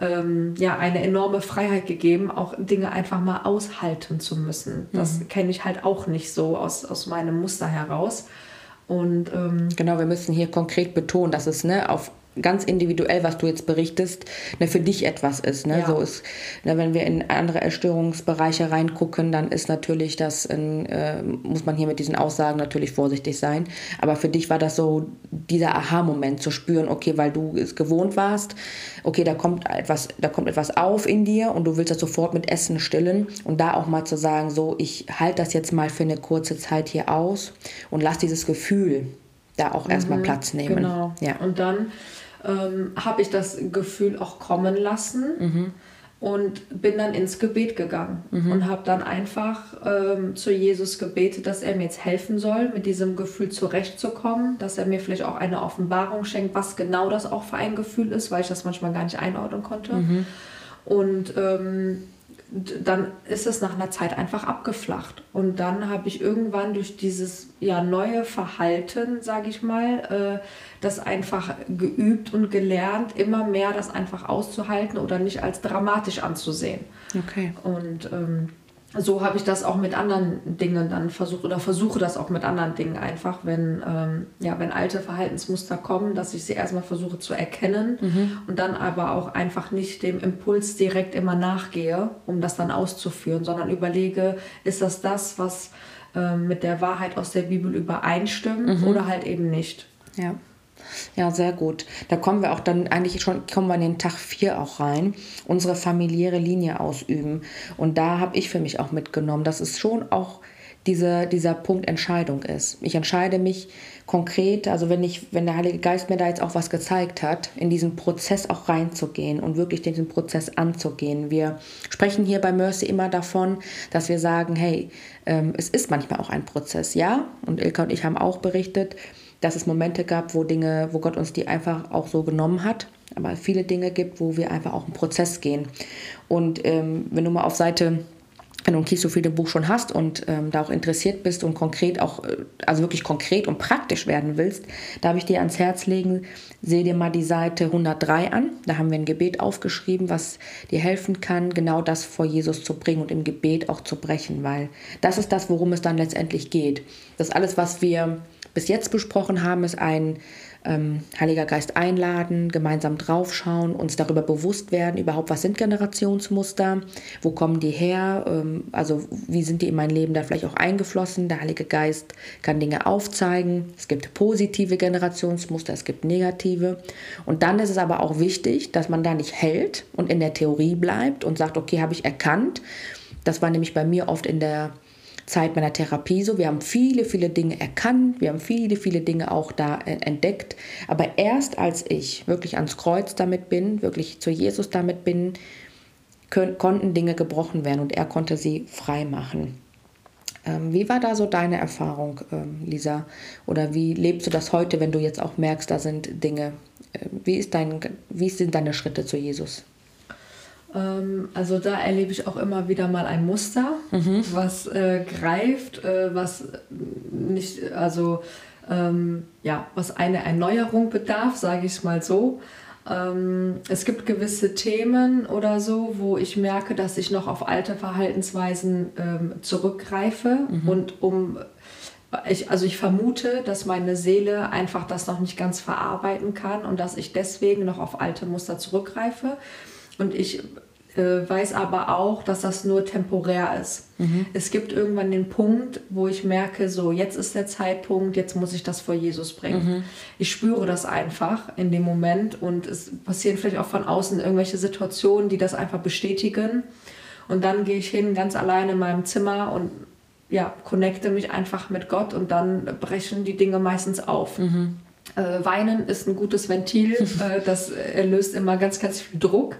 ähm, ja eine enorme Freiheit gegeben, auch Dinge einfach mal aushalten zu müssen. Das mhm. kenne ich halt auch nicht so aus, aus meinem Muster heraus. Und ähm, genau, wir müssen hier konkret betonen, dass es ne, auf ganz individuell, was du jetzt berichtest, ne, für dich etwas ist. Ne? Ja. So ist, ne, wenn wir in andere Erstörungsbereiche reingucken, dann ist natürlich das, in, äh, muss man hier mit diesen Aussagen natürlich vorsichtig sein. Aber für dich war das so dieser Aha-Moment zu spüren, okay, weil du es gewohnt warst, okay, da kommt etwas, da kommt etwas auf in dir und du willst das sofort mit Essen stillen und da auch mal zu sagen, so, ich halte das jetzt mal für eine kurze Zeit hier aus und lass dieses Gefühl da auch erstmal mhm, Platz nehmen. Genau. Ja. Und dann ähm, habe ich das Gefühl auch kommen lassen mhm. und bin dann ins Gebet gegangen mhm. und habe dann einfach ähm, zu Jesus gebetet, dass er mir jetzt helfen soll, mit diesem Gefühl zurechtzukommen, dass er mir vielleicht auch eine Offenbarung schenkt, was genau das auch für ein Gefühl ist, weil ich das manchmal gar nicht einordnen konnte. Mhm. Und ähm, dann ist es nach einer Zeit einfach abgeflacht. Und dann habe ich irgendwann durch dieses ja, neue Verhalten, sage ich mal, äh, das einfach geübt und gelernt, immer mehr das einfach auszuhalten oder nicht als dramatisch anzusehen. Okay. Und ähm, so habe ich das auch mit anderen Dingen dann versucht oder versuche das auch mit anderen Dingen einfach, wenn, ähm, ja, wenn alte Verhaltensmuster kommen, dass ich sie erstmal versuche zu erkennen mhm. und dann aber auch einfach nicht dem Impuls direkt immer nachgehe, um das dann auszuführen, sondern überlege, ist das das, was ähm, mit der Wahrheit aus der Bibel übereinstimmt mhm. oder halt eben nicht. Ja. Ja, sehr gut. Da kommen wir auch dann eigentlich schon, kommen wir in den Tag 4 auch rein, unsere familiäre Linie ausüben. Und da habe ich für mich auch mitgenommen, dass es schon auch diese, dieser Punkt Entscheidung ist. Ich entscheide mich konkret, also wenn ich, wenn der Heilige Geist mir da jetzt auch was gezeigt hat, in diesen Prozess auch reinzugehen und wirklich diesen Prozess anzugehen. Wir sprechen hier bei Mercy immer davon, dass wir sagen, hey, ähm, es ist manchmal auch ein Prozess, ja. Und Ilka und ich haben auch berichtet, dass es Momente gab, wo Dinge, wo Gott uns die einfach auch so genommen hat. Aber viele Dinge gibt, wo wir einfach auch einen Prozess gehen. Und ähm, wenn du mal auf Seite wenn du ein Kiesophilie-Buch schon hast und ähm, da auch interessiert bist und konkret auch, äh, also wirklich konkret und praktisch werden willst, darf ich dir ans Herz legen, seh dir mal die Seite 103 an. Da haben wir ein Gebet aufgeschrieben, was dir helfen kann, genau das vor Jesus zu bringen und im Gebet auch zu brechen, weil das ist das, worum es dann letztendlich geht. Das alles, was wir bis jetzt besprochen haben, ist ein ähm, Heiliger Geist einladen, gemeinsam draufschauen, uns darüber bewusst werden, überhaupt was sind Generationsmuster, wo kommen die her, ähm, also wie sind die in mein Leben da vielleicht auch eingeflossen. Der Heilige Geist kann Dinge aufzeigen. Es gibt positive Generationsmuster, es gibt negative. Und dann ist es aber auch wichtig, dass man da nicht hält und in der Theorie bleibt und sagt, okay, habe ich erkannt. Das war nämlich bei mir oft in der Zeit meiner Therapie so. Wir haben viele, viele Dinge erkannt, wir haben viele, viele Dinge auch da äh, entdeckt. Aber erst als ich wirklich ans Kreuz damit bin, wirklich zu Jesus damit bin, konnten Dinge gebrochen werden und er konnte sie frei machen. Ähm, wie war da so deine Erfahrung, ähm, Lisa? Oder wie lebst du das heute, wenn du jetzt auch merkst, da sind Dinge? Äh, wie, ist dein, wie sind deine Schritte zu Jesus? Ähm, also da erlebe ich auch immer wieder mal ein Muster, mhm. was äh, greift, äh, was nicht, also ähm, ja, was eine Erneuerung bedarf, sage ich es mal so. Ähm, es gibt gewisse Themen oder so, wo ich merke, dass ich noch auf alte Verhaltensweisen ähm, zurückgreife mhm. und um ich, also ich vermute, dass meine Seele einfach das noch nicht ganz verarbeiten kann und dass ich deswegen noch auf alte Muster zurückgreife. Und ich äh, weiß aber auch, dass das nur temporär ist. Mhm. Es gibt irgendwann den Punkt, wo ich merke, so jetzt ist der Zeitpunkt, jetzt muss ich das vor Jesus bringen. Mhm. Ich spüre das einfach in dem Moment und es passieren vielleicht auch von außen irgendwelche Situationen, die das einfach bestätigen. Und dann gehe ich hin, ganz alleine in meinem Zimmer und ja, connecte mich einfach mit Gott und dann brechen die Dinge meistens auf. Mhm. Äh, Weinen ist ein gutes Ventil, äh, das löst immer ganz, ganz viel Druck.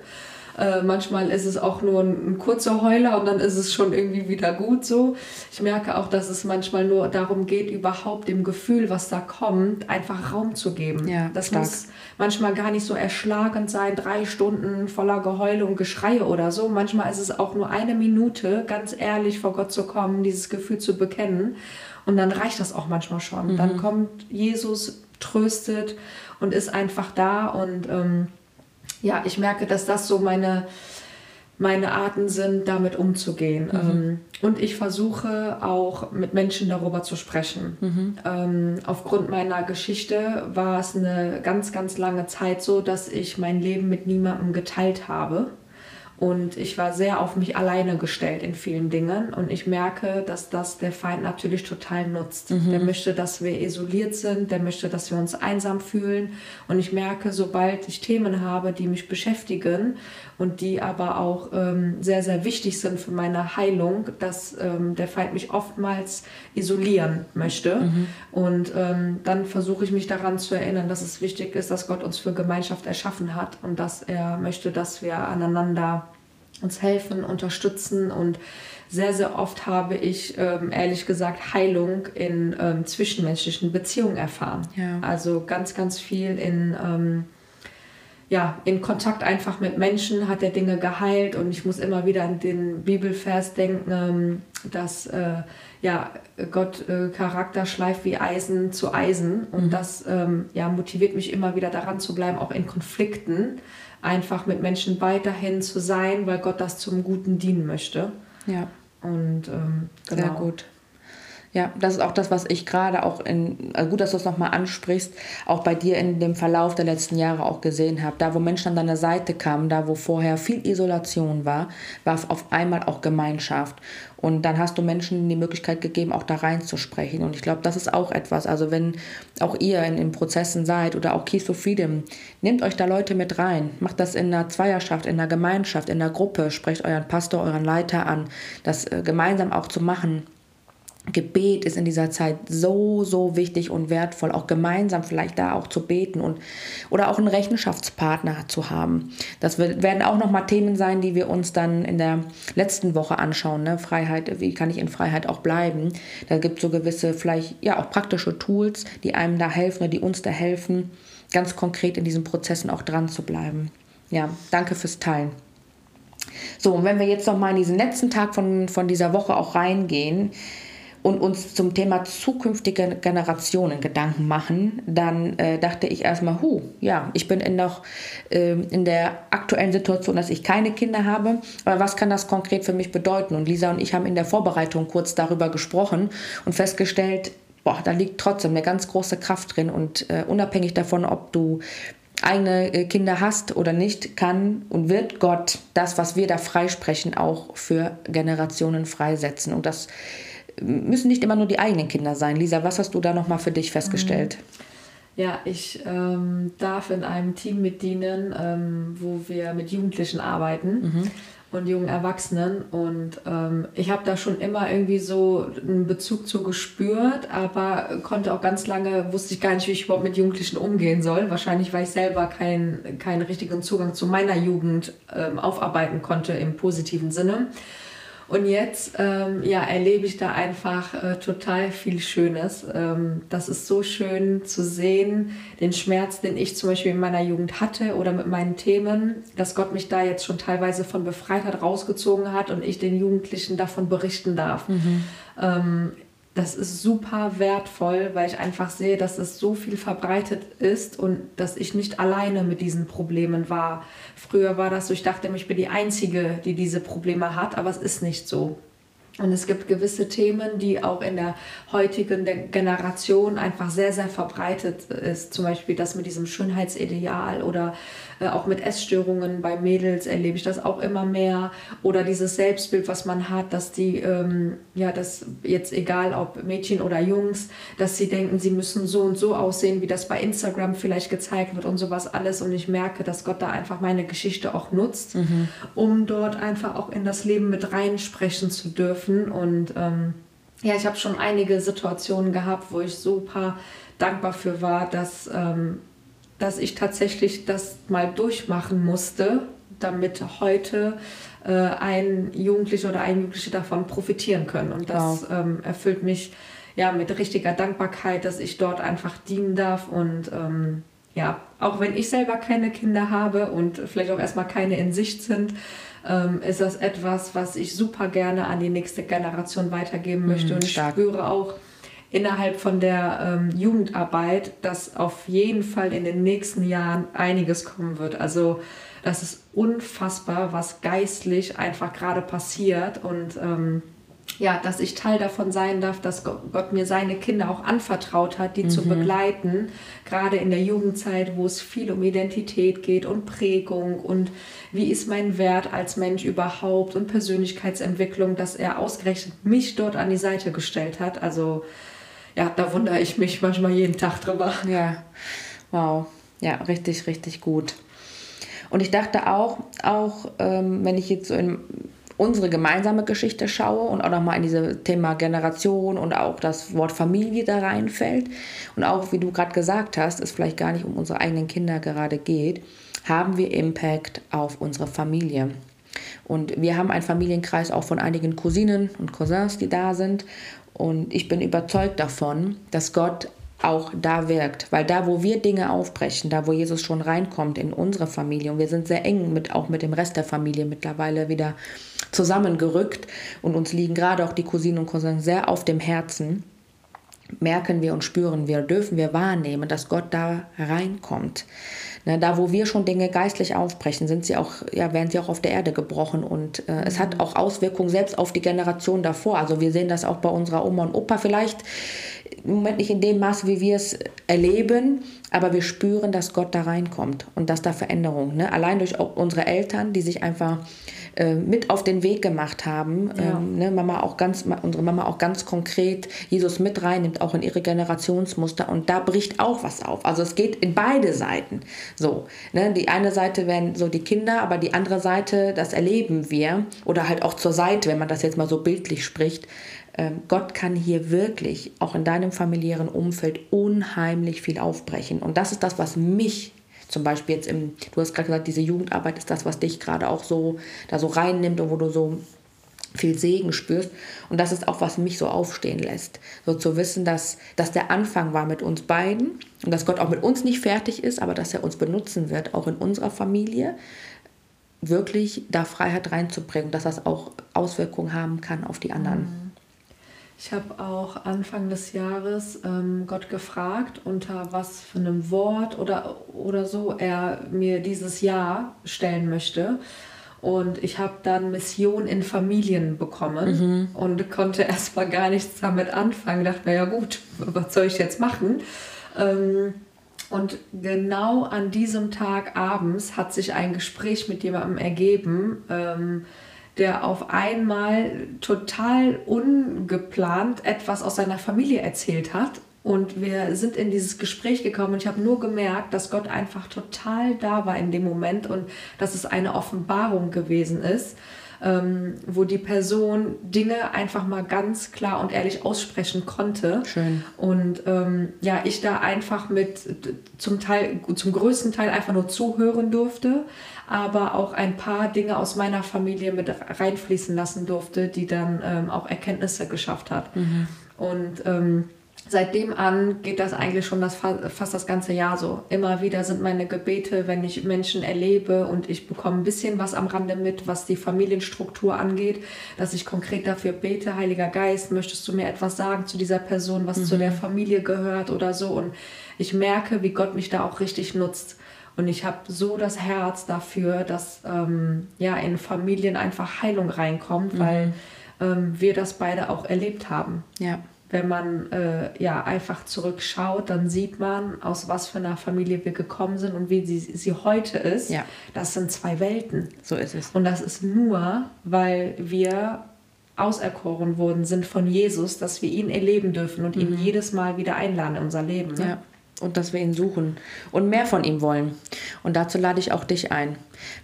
Äh, manchmal ist es auch nur ein, ein, kurzer Heuler und dann ist es schon irgendwie wieder gut so. Ich merke auch, dass es manchmal nur darum geht, überhaupt dem Gefühl, was da kommt, einfach Raum zu geben. Ja, das stark. muss manchmal gar nicht so erschlagend sein, drei Stunden voller Geheule und Geschreie oder so. Manchmal ist es auch nur eine Minute, ganz ehrlich vor Gott zu kommen, dieses Gefühl zu bekennen. Und dann reicht das auch manchmal schon. Mhm. Dann kommt Jesus, tröstet und ist einfach da und ähm, ja, ich merke, dass das so meine, meine Arten sind, damit umzugehen. Mhm. Ähm, und ich versuche auch mit Menschen darüber zu sprechen. Mhm. Ähm, aufgrund meiner Geschichte war es eine ganz, ganz lange Zeit so, dass ich mein Leben mit niemandem geteilt habe. Und ich war sehr auf mich alleine gestellt in vielen Dingen. Und ich merke, dass das der Feind natürlich total nutzt. Mhm. Der möchte, dass wir isoliert sind, der möchte, dass wir uns einsam fühlen. Und ich merke, sobald ich Themen habe, die mich beschäftigen und die aber auch ähm, sehr, sehr wichtig sind für meine Heilung, dass ähm, der Feind mich oftmals isolieren möchte. Mhm. Und ähm, dann versuche ich mich daran zu erinnern, dass es wichtig ist, dass Gott uns für Gemeinschaft erschaffen hat und dass er möchte, dass wir aneinander uns helfen, unterstützen und sehr, sehr oft habe ich ähm, ehrlich gesagt Heilung in ähm, zwischenmenschlichen Beziehungen erfahren. Ja. Also ganz, ganz viel in, ähm, ja, in Kontakt einfach mit Menschen hat er Dinge geheilt und ich muss immer wieder an den Bibelvers denken, ähm, dass äh, ja, Gott äh, Charakter schleift wie Eisen zu Eisen und mhm. das ähm, ja, motiviert mich immer wieder daran zu bleiben, auch in Konflikten einfach mit Menschen weiterhin zu sein, weil Gott das zum Guten dienen möchte. Ja. Und ähm, genau. Sehr gut. Ja, das ist auch das, was ich gerade auch in, also gut, dass du es nochmal ansprichst, auch bei dir in dem Verlauf der letzten Jahre auch gesehen habe. Da, wo Menschen an deiner Seite kamen, da, wo vorher viel Isolation war, war auf einmal auch Gemeinschaft. Und dann hast du Menschen die Möglichkeit gegeben, auch da reinzusprechen. Und ich glaube, das ist auch etwas. Also wenn auch ihr in, in Prozessen seid oder auch Keys to Freedom, nehmt euch da Leute mit rein. Macht das in einer Zweierschaft, in einer Gemeinschaft, in einer Gruppe. Sprecht euren Pastor, euren Leiter an, das äh, gemeinsam auch zu machen Gebet ist in dieser Zeit so, so wichtig und wertvoll, auch gemeinsam vielleicht da auch zu beten und oder auch einen Rechenschaftspartner zu haben. Das werden auch nochmal Themen sein, die wir uns dann in der letzten Woche anschauen. Ne? Freiheit, wie kann ich in Freiheit auch bleiben? Da gibt es so gewisse, vielleicht ja auch praktische Tools, die einem da helfen oder die uns da helfen, ganz konkret in diesen Prozessen auch dran zu bleiben. Ja, danke fürs Teilen. So, und wenn wir jetzt nochmal in diesen letzten Tag von, von dieser Woche auch reingehen, und uns zum Thema zukünftige Generationen Gedanken machen, dann äh, dachte ich erstmal, hu, ja, ich bin in, noch, äh, in der aktuellen Situation, dass ich keine Kinder habe, aber was kann das konkret für mich bedeuten? Und Lisa und ich haben in der Vorbereitung kurz darüber gesprochen und festgestellt, boah, da liegt trotzdem eine ganz große Kraft drin und äh, unabhängig davon, ob du eigene äh, Kinder hast oder nicht, kann und wird Gott das, was wir da freisprechen, auch für Generationen freisetzen. Und das müssen nicht immer nur die eigenen Kinder sein. Lisa, was hast du da nochmal für dich festgestellt? Mhm. Ja, ich ähm, darf in einem Team mitdienen, ähm, wo wir mit Jugendlichen arbeiten. Mhm und jungen Erwachsenen. Und ähm, ich habe da schon immer irgendwie so einen Bezug zu gespürt, aber konnte auch ganz lange, wusste ich gar nicht, wie ich überhaupt mit Jugendlichen umgehen soll. Wahrscheinlich, weil ich selber keinen keinen richtigen Zugang zu meiner Jugend ähm, aufarbeiten konnte im positiven Sinne. Und jetzt ähm, ja, erlebe ich da einfach äh, total viel Schönes. Ähm, das ist so schön zu sehen, den Schmerz, den ich zum Beispiel in meiner Jugend hatte oder mit meinen Themen, dass Gott mich da jetzt schon teilweise von befreit hat, rausgezogen hat und ich den Jugendlichen davon berichten darf. Mhm. Ähm, das ist super wertvoll, weil ich einfach sehe, dass es so viel verbreitet ist und dass ich nicht alleine mit diesen Problemen war. Früher war das so, ich dachte, ich bin die Einzige, die diese Probleme hat, aber es ist nicht so. Und es gibt gewisse Themen, die auch in der heutigen Generation einfach sehr, sehr verbreitet ist. Zum Beispiel das mit diesem Schönheitsideal oder äh, auch mit Essstörungen bei Mädels erlebe ich das auch immer mehr. Oder dieses Selbstbild, was man hat, dass die, ähm, ja, das jetzt egal ob Mädchen oder Jungs, dass sie denken, sie müssen so und so aussehen, wie das bei Instagram vielleicht gezeigt wird und sowas alles. Und ich merke, dass Gott da einfach meine Geschichte auch nutzt, mhm. um dort einfach auch in das Leben mit reinsprechen zu dürfen dürfen. Und ähm, ja, ich habe schon einige Situationen gehabt, wo ich super dankbar für war, dass, ähm, dass ich tatsächlich das mal durchmachen musste, damit heute äh, ein Jugendlicher oder ein Jugendliche davon profitieren können. Und das wow. ähm, erfüllt mich ja mit richtiger Dankbarkeit, dass ich dort einfach dienen darf und ähm, ja, auch wenn ich selber keine Kinder habe und vielleicht auch erstmal keine in Sicht sind, ähm, ist das etwas, was ich super gerne an die nächste Generation weitergeben möchte. Mhm, und ich spüre auch innerhalb von der ähm, Jugendarbeit, dass auf jeden Fall in den nächsten Jahren einiges kommen wird. Also das ist unfassbar, was geistlich einfach gerade passiert und ähm, ja, dass ich Teil davon sein darf, dass Gott mir seine Kinder auch anvertraut hat, die mhm. zu begleiten, gerade in der Jugendzeit, wo es viel um Identität geht und Prägung und wie ist mein Wert als Mensch überhaupt und Persönlichkeitsentwicklung, dass er ausgerechnet mich dort an die Seite gestellt hat. Also ja, da wundere ich mich manchmal jeden Tag drüber. Ja, wow. Ja, richtig, richtig gut. Und ich dachte auch, auch ähm, wenn ich jetzt so in unsere gemeinsame Geschichte schaue und auch nochmal in dieses Thema Generation und auch das Wort Familie da reinfällt und auch, wie du gerade gesagt hast, es vielleicht gar nicht um unsere eigenen Kinder gerade geht, haben wir Impact auf unsere Familie. Und wir haben einen Familienkreis auch von einigen Cousinen und Cousins, die da sind. Und ich bin überzeugt davon, dass Gott auch da wirkt. Weil da, wo wir Dinge aufbrechen, da, wo Jesus schon reinkommt in unsere Familie, und wir sind sehr eng mit, auch mit dem Rest der Familie mittlerweile wieder zusammengerückt und uns liegen gerade auch die Cousinen und Cousins sehr auf dem Herzen, merken wir und spüren wir, dürfen wir wahrnehmen, dass Gott da reinkommt. Da, wo wir schon Dinge geistlich aufbrechen, sind sie auch, ja, werden sie auch auf der Erde gebrochen. Und äh, es hat auch Auswirkungen selbst auf die Generation davor. Also wir sehen das auch bei unserer Oma und Opa vielleicht im Moment nicht in dem Maße, wie wir es erleben, aber wir spüren, dass Gott da reinkommt und dass da Veränderung, ne? allein durch unsere Eltern, die sich einfach äh, mit auf den Weg gemacht haben, ja. ähm, ne? Mama auch ganz, unsere Mama auch ganz konkret Jesus mit reinnimmt, auch in ihre Generationsmuster und da bricht auch was auf. Also es geht in beide Seiten so. Ne? Die eine Seite werden so die Kinder, aber die andere Seite, das erleben wir oder halt auch zur Seite, wenn man das jetzt mal so bildlich spricht, Gott kann hier wirklich auch in deinem familiären Umfeld unheimlich viel aufbrechen. Und das ist das, was mich zum Beispiel jetzt im, du hast gerade gesagt, diese Jugendarbeit ist das, was dich gerade auch so da so reinnimmt und wo du so viel Segen spürst. Und das ist auch, was mich so aufstehen lässt. So zu wissen, dass das der Anfang war mit uns beiden und dass Gott auch mit uns nicht fertig ist, aber dass er uns benutzen wird, auch in unserer Familie, wirklich da Freiheit reinzubringen, dass das auch Auswirkungen haben kann auf die anderen. Mhm. Ich habe auch Anfang des Jahres ähm, Gott gefragt, unter was für einem Wort oder, oder so er mir dieses Jahr stellen möchte. Und ich habe dann Mission in Familien bekommen mhm. und konnte erstmal gar nichts damit anfangen. Dachte mir, ja gut, was soll ich jetzt machen? Ähm, und genau an diesem Tag abends hat sich ein Gespräch mit jemandem ergeben, ähm, der auf einmal total ungeplant etwas aus seiner Familie erzählt hat. Und wir sind in dieses Gespräch gekommen und ich habe nur gemerkt, dass Gott einfach total da war in dem Moment und dass es eine Offenbarung gewesen ist, ähm, wo die Person Dinge einfach mal ganz klar und ehrlich aussprechen konnte. Schön. Und ähm, ja, ich da einfach mit zum Teil, zum größten Teil einfach nur zuhören durfte aber auch ein paar Dinge aus meiner Familie mit reinfließen lassen durfte, die dann ähm, auch Erkenntnisse geschafft hat. Mhm. Und ähm, seitdem an geht das eigentlich schon das, fast das ganze Jahr so. Immer wieder sind meine Gebete, wenn ich Menschen erlebe und ich bekomme ein bisschen was am Rande mit, was die Familienstruktur angeht, dass ich konkret dafür bete, Heiliger Geist, möchtest du mir etwas sagen zu dieser Person, was mhm. zu der Familie gehört oder so. Und ich merke, wie Gott mich da auch richtig nutzt. Und ich habe so das Herz dafür, dass ähm, ja in Familien einfach Heilung reinkommt, mhm. weil ähm, wir das beide auch erlebt haben. Ja. Wenn man äh, ja einfach zurückschaut, dann sieht man, aus was für einer Familie wir gekommen sind und wie sie, sie heute ist. Ja. Das sind zwei Welten. So ist es. Und das ist nur, weil wir auserkoren worden sind von Jesus, dass wir ihn erleben dürfen und mhm. ihn jedes Mal wieder einladen in unser Leben. Ne? Ja und dass wir ihn suchen und mehr von ihm wollen. Und dazu lade ich auch dich ein.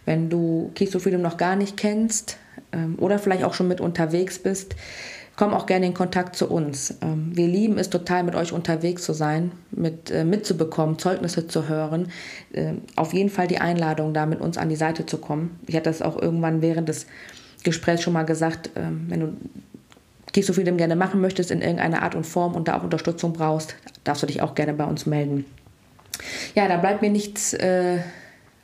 Wenn du Kiso Freedom noch gar nicht kennst ähm, oder vielleicht auch schon mit unterwegs bist, komm auch gerne in Kontakt zu uns. Ähm, wir lieben es total, mit euch unterwegs zu sein, mit, äh, mitzubekommen, Zeugnisse zu hören. Äh, auf jeden Fall die Einladung, da mit uns an die Seite zu kommen. Ich hatte das auch irgendwann während des Gesprächs schon mal gesagt, äh, wenn du Keys of Freedom gerne machen möchtest in irgendeiner Art und Form und da auch Unterstützung brauchst, darfst du dich auch gerne bei uns melden. Ja, da bleibt mir nichts äh,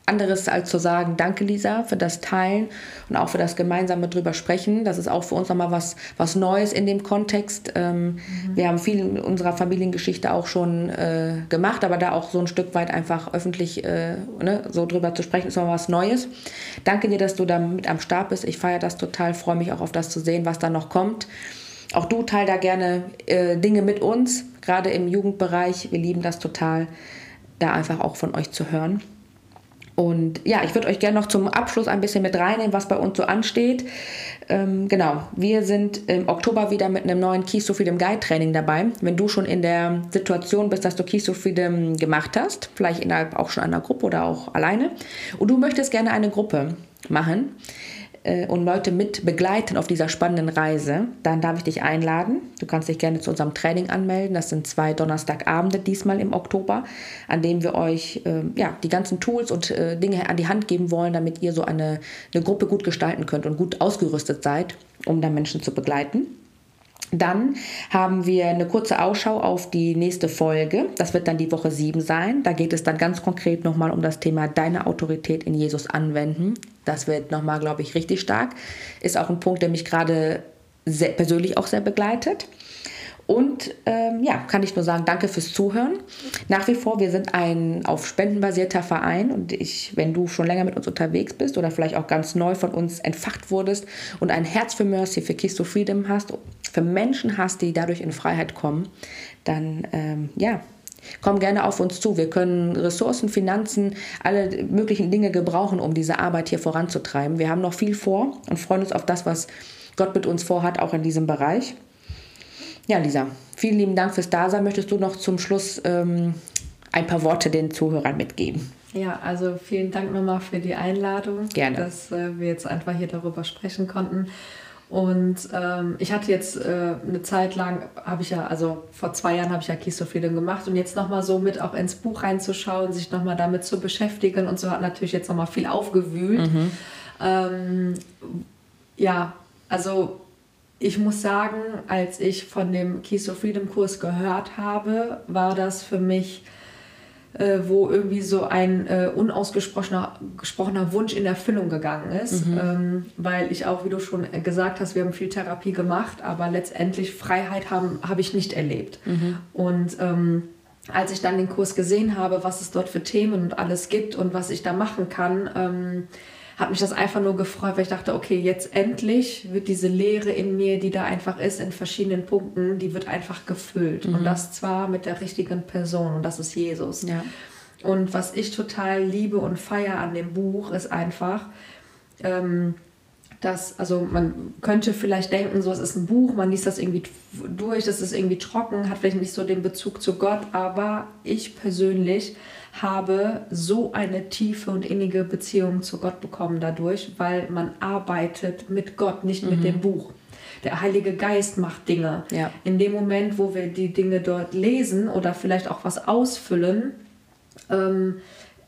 anderes als zu sagen, danke Lisa für das Teilen und auch für das gemeinsame drüber sprechen. Das ist auch für uns nochmal was, was Neues in dem Kontext. Ähm, mhm. Wir haben viel in unserer Familiengeschichte auch schon äh, gemacht, aber da auch so ein Stück weit einfach öffentlich äh, ne, so drüber zu sprechen, ist nochmal was Neues. Danke dir, dass du da mit am Start bist. Ich feiere das total, freue mich auch auf das zu sehen, was da noch kommt. Auch du teil da gerne äh, Dinge mit uns, gerade im Jugendbereich. Wir lieben das total, da einfach auch von euch zu hören. Und ja, ich würde euch gerne noch zum Abschluss ein bisschen mit reinnehmen, was bei uns so ansteht. Ähm, genau, wir sind im Oktober wieder mit einem neuen Keys to Freedom Guide Training dabei. Wenn du schon in der Situation bist, dass du Keys to Freedom gemacht hast, vielleicht innerhalb auch schon einer Gruppe oder auch alleine, und du möchtest gerne eine Gruppe machen, äh, und Leute mit begleiten auf dieser spannenden Reise, dann darf ich dich einladen. Du kannst dich gerne zu unserem Training anmelden. Das sind zwei Donnerstagabende diesmal im Oktober, an denen wir euch äh, ja, die ganzen Tools und äh, Dinge an die Hand geben wollen, damit ihr so eine, eine Gruppe gut gestalten könnt und gut ausgerüstet seid, um da Menschen zu begleiten. Dann haben wir eine kurze Ausschau auf die nächste Folge. Das wird dann die Woche 7 sein. Da geht es dann ganz konkret nochmal um das Thema deine Autorität in Jesus anwenden. Das wird nochmal, glaube ich, richtig stark. Ist auch ein Punkt, der mich gerade persönlich auch sehr begleitet. Und ähm, ja, kann ich nur sagen, danke fürs Zuhören. Nach wie vor, wir sind ein auf Spenden basierter Verein und ich, wenn du schon länger mit uns unterwegs bist oder vielleicht auch ganz neu von uns entfacht wurdest und ein Herz für Mercy, für Keys to Freedom hast, für Menschen hast, die dadurch in Freiheit kommen, dann ähm, ja, komm gerne auf uns zu. Wir können Ressourcen, Finanzen, alle möglichen Dinge gebrauchen, um diese Arbeit hier voranzutreiben. Wir haben noch viel vor und freuen uns auf das, was Gott mit uns vorhat, auch in diesem Bereich. Ja, Lisa, vielen lieben Dank fürs Dasein. Möchtest du noch zum Schluss ähm, ein paar Worte den Zuhörern mitgeben? Ja, also vielen Dank nochmal für die Einladung, Gerne. dass äh, wir jetzt einfach hier darüber sprechen konnten. Und ähm, ich hatte jetzt äh, eine Zeit lang, habe ich ja, also vor zwei Jahren habe ich ja Freedom gemacht und jetzt nochmal so mit auch ins Buch reinzuschauen, sich nochmal damit zu beschäftigen und so hat natürlich jetzt nochmal viel aufgewühlt. Mhm. Ähm, ja, also ich muss sagen, als ich von dem Keys to Freedom Kurs gehört habe, war das für mich, äh, wo irgendwie so ein äh, unausgesprochener gesprochener Wunsch in Erfüllung gegangen ist. Mhm. Ähm, weil ich auch, wie du schon gesagt hast, wir haben viel Therapie gemacht, aber letztendlich Freiheit habe hab ich nicht erlebt. Mhm. Und ähm, als ich dann den Kurs gesehen habe, was es dort für Themen und alles gibt und was ich da machen kann, ähm, hat mich das einfach nur gefreut, weil ich dachte, okay, jetzt endlich wird diese Leere in mir, die da einfach ist, in verschiedenen Punkten, die wird einfach gefüllt. Mhm. Und das zwar mit der richtigen Person und das ist Jesus. Ja. Und was ich total liebe und feiere an dem Buch ist einfach, ähm, dass, also man könnte vielleicht denken, so es ist ein Buch, man liest das irgendwie durch, das ist irgendwie trocken, hat vielleicht nicht so den Bezug zu Gott, aber ich persönlich habe so eine tiefe und innige Beziehung zu Gott bekommen dadurch, weil man arbeitet mit Gott, nicht mhm. mit dem Buch. Der Heilige Geist macht Dinge. Ja. In dem Moment, wo wir die Dinge dort lesen oder vielleicht auch was ausfüllen, ähm,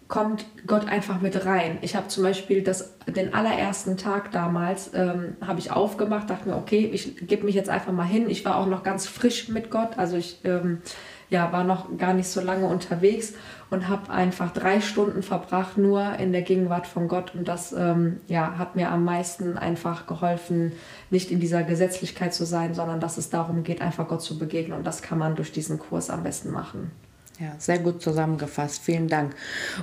kommt Gott einfach mit rein. Ich habe zum Beispiel das, den allerersten Tag damals, ähm, habe ich aufgemacht, dachte mir, okay, ich gebe mich jetzt einfach mal hin. Ich war auch noch ganz frisch mit Gott, also ich ähm, ja, war noch gar nicht so lange unterwegs und habe einfach drei Stunden verbracht, nur in der Gegenwart von Gott. Und das ähm, ja, hat mir am meisten einfach geholfen, nicht in dieser Gesetzlichkeit zu sein, sondern dass es darum geht, einfach Gott zu begegnen. Und das kann man durch diesen Kurs am besten machen. Ja, sehr gut zusammengefasst. Vielen Dank.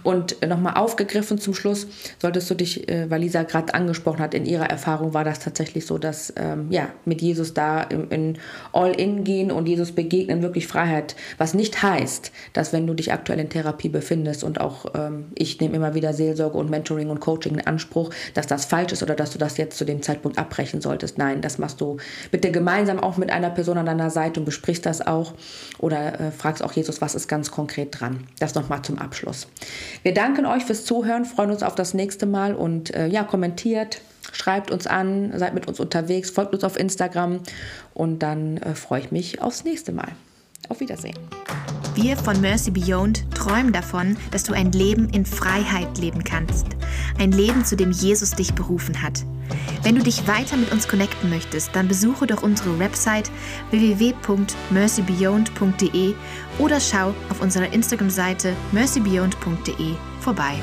Und nochmal aufgegriffen zum Schluss, solltest du dich, äh, weil Lisa gerade angesprochen hat, in ihrer Erfahrung war das tatsächlich so, dass ähm, ja, mit Jesus da in, in All-In gehen und Jesus begegnen wirklich Freiheit, was nicht heißt, dass wenn du dich aktuell in Therapie befindest und auch ähm, ich nehme immer wieder Seelsorge und Mentoring und Coaching in Anspruch, dass das falsch ist oder dass du das jetzt zu dem Zeitpunkt abbrechen solltest. Nein, das machst du bitte gemeinsam auch mit einer Person an deiner Seite und besprichst das auch oder äh, fragst auch Jesus, was ist ganz ganz konkret dran. Das nochmal zum Abschluss. Wir danken euch fürs Zuhören, freuen uns auf das nächste Mal und äh, ja, kommentiert, schreibt uns an, seid mit uns unterwegs, folgt uns auf Instagram und dann äh, freue ich mich aufs nächste Mal. Auf Wiedersehen. Wir von Mercy Beyond träumen davon, dass du ein Leben in Freiheit leben kannst. Ein Leben, zu dem Jesus dich berufen hat. Wenn du dich weiter mit uns connecten möchtest, dann besuche doch unsere Website www.mercybeyond.de oder schau auf unserer Instagram-Seite mercybeyond.de vorbei.